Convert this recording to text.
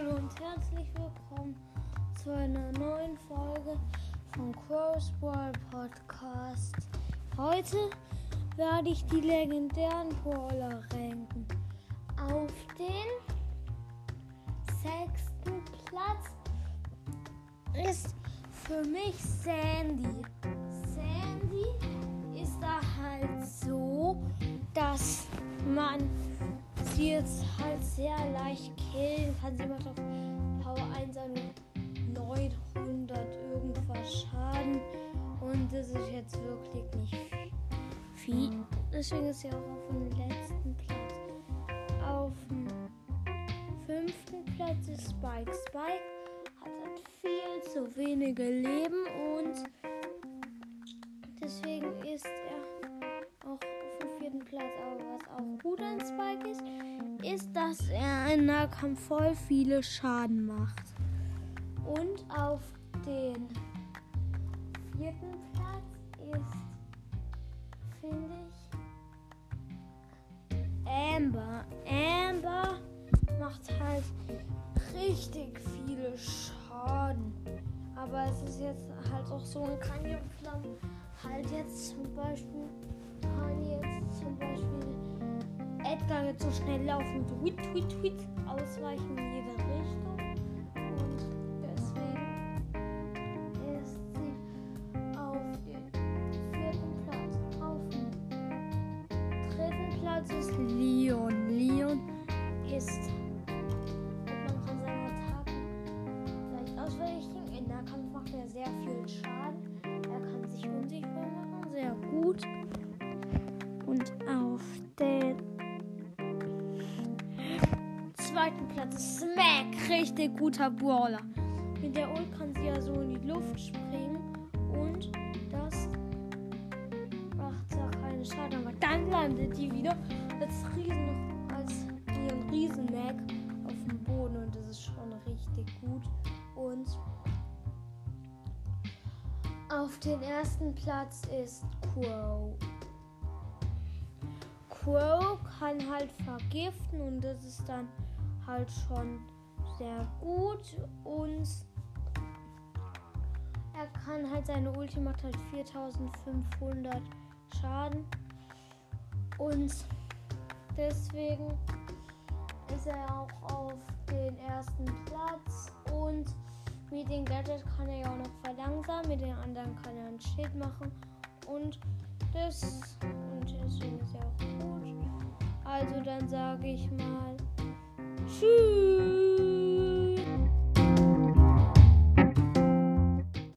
und herzlich willkommen zu einer neuen Folge vom Crossball Podcast. Heute werde ich die legendären Brawler ranken. Auf den sechsten Platz ist für mich Sandy. Sandy ist da halt so, sie jetzt halt sehr leicht killen kann. Sie macht auf Power 1 an 900 irgendwas Schaden. Und das ist jetzt wirklich nicht viel. Deswegen ist sie auch auf dem letzten Platz. Auf dem fünften Platz ist Spike. Spike hat halt viel zu wenige Leben und deswegen ist er auch auf dem vierten Platz. Aber was auch gut an Spike ist, ist, dass er im Nahkampf voll viele Schaden macht. Und auf den vierten Platz ist, finde ich, Amber. Amber macht halt richtig viele Schaden. Aber es ist jetzt halt auch so ein Kanonflamm. Halt jetzt zum Beispiel, Edgar jetzt so schnell laufen, tweet, tweet, tweet, ausweichen in jede Richtung. Und deswegen ist sie auf dem vierten Platz. Auf dem dritten Platz ist Leon. Leon ist man kann seine Attacken leicht ausweichen. In Nahkampf macht er sehr viel Schaden. Zweiten Platz Smack, richtig guter Brawler. Mit der Ult kann sie ja so in die Luft springen und das macht ja keine Schaden. Aber dann landet die wieder als Riesen, als ein Riesen-Mac auf dem Boden und das ist schon richtig gut. Und auf den ersten Platz ist Crow. Crow kann halt vergiften und das ist dann halt schon sehr gut und er kann halt seine Ulti macht halt 4500 Schaden und deswegen ist er auch auf den ersten Platz und mit dem Gadget kann er ja auch noch verlangsamen, mit den anderen kann er ein Schild machen und das und deswegen ist er auch gut. Also dann sage ich mal Shoo!